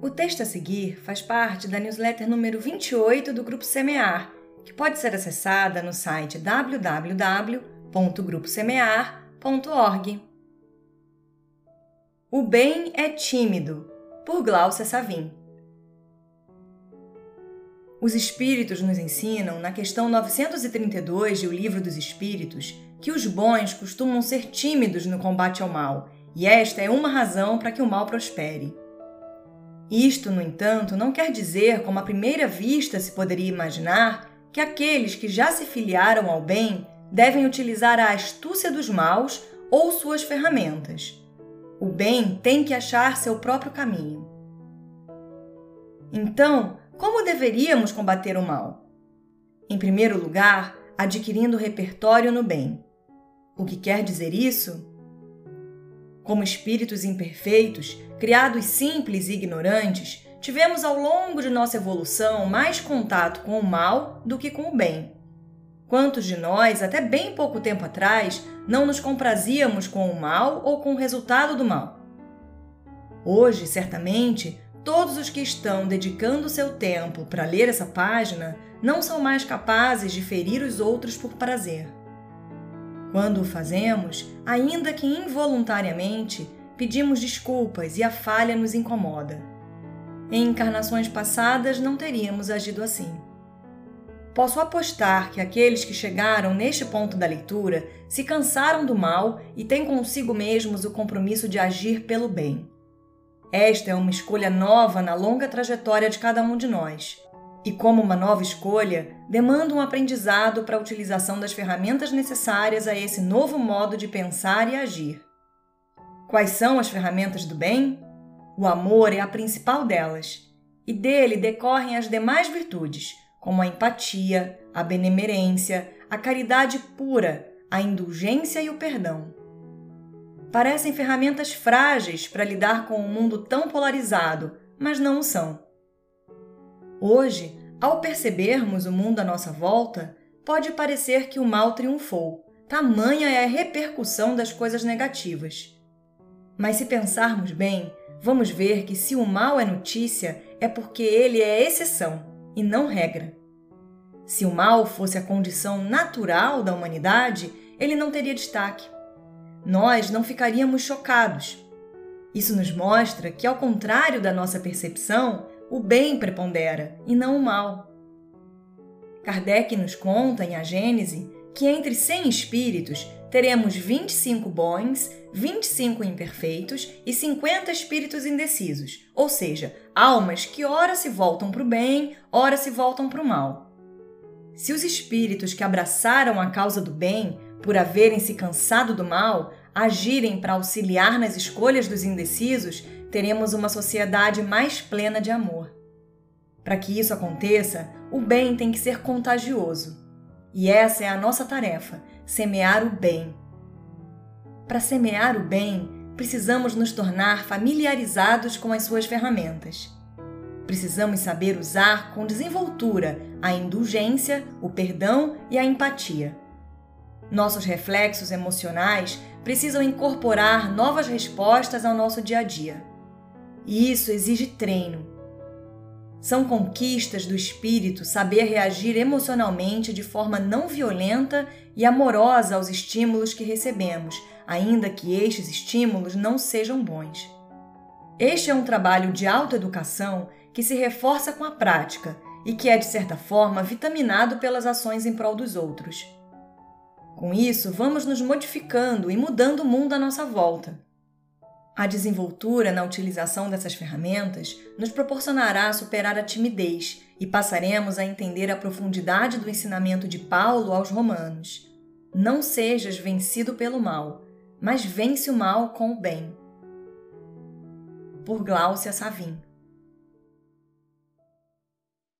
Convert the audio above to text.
O texto a seguir faz parte da newsletter número 28 do Grupo Semear, que pode ser acessada no site www.gruposemear.org. O Bem é Tímido, por Glaucia Savim. Os Espíritos nos ensinam, na questão 932 de O Livro dos Espíritos, que os bons costumam ser tímidos no combate ao mal, e esta é uma razão para que o mal prospere. Isto, no entanto, não quer dizer, como à primeira vista se poderia imaginar, que aqueles que já se filiaram ao bem devem utilizar a astúcia dos maus ou suas ferramentas. O bem tem que achar seu próprio caminho. Então, como deveríamos combater o mal? Em primeiro lugar, adquirindo repertório no bem. O que quer dizer isso? Como espíritos imperfeitos, criados simples e ignorantes, tivemos ao longo de nossa evolução mais contato com o mal do que com o bem. Quantos de nós, até bem pouco tempo atrás, não nos comprazíamos com o mal ou com o resultado do mal? Hoje, certamente, todos os que estão dedicando seu tempo para ler essa página não são mais capazes de ferir os outros por prazer. Quando o fazemos, ainda que involuntariamente, pedimos desculpas e a falha nos incomoda. Em encarnações passadas não teríamos agido assim. Posso apostar que aqueles que chegaram neste ponto da leitura se cansaram do mal e têm consigo mesmos o compromisso de agir pelo bem. Esta é uma escolha nova na longa trajetória de cada um de nós. E, como uma nova escolha, demanda um aprendizado para a utilização das ferramentas necessárias a esse novo modo de pensar e agir. Quais são as ferramentas do bem? O amor é a principal delas, e dele decorrem as demais virtudes, como a empatia, a benemerência, a caridade pura, a indulgência e o perdão. Parecem ferramentas frágeis para lidar com um mundo tão polarizado, mas não o são. Hoje, ao percebermos o mundo à nossa volta, pode parecer que o mal triunfou, tamanha é a repercussão das coisas negativas. Mas se pensarmos bem, vamos ver que se o mal é notícia, é porque ele é exceção e não regra. Se o mal fosse a condição natural da humanidade, ele não teria destaque. Nós não ficaríamos chocados. Isso nos mostra que, ao contrário da nossa percepção, o bem prepondera e não o mal. Kardec nos conta em A Gênese que entre 100 espíritos teremos 25 bons, 25 imperfeitos e 50 espíritos indecisos, ou seja, almas que ora se voltam para o bem, ora se voltam para o mal. Se os espíritos que abraçaram a causa do bem, por haverem se cansado do mal, agirem para auxiliar nas escolhas dos indecisos, teremos uma sociedade mais plena de amor. Para que isso aconteça, o bem tem que ser contagioso. E essa é a nossa tarefa: semear o bem. Para semear o bem, precisamos nos tornar familiarizados com as suas ferramentas. Precisamos saber usar com desenvoltura a indulgência, o perdão e a empatia. Nossos reflexos emocionais precisam incorporar novas respostas ao nosso dia a dia. E isso exige treino. São conquistas do espírito saber reagir emocionalmente de forma não violenta e amorosa aos estímulos que recebemos, ainda que estes estímulos não sejam bons. Este é um trabalho de autoeducação que se reforça com a prática e que é, de certa forma, vitaminado pelas ações em prol dos outros. Com isso, vamos nos modificando e mudando o mundo à nossa volta. A desenvoltura na utilização dessas ferramentas nos proporcionará superar a timidez e passaremos a entender a profundidade do ensinamento de Paulo aos Romanos. Não sejas vencido pelo mal, mas vence o mal com o bem. Por Gláucia Savim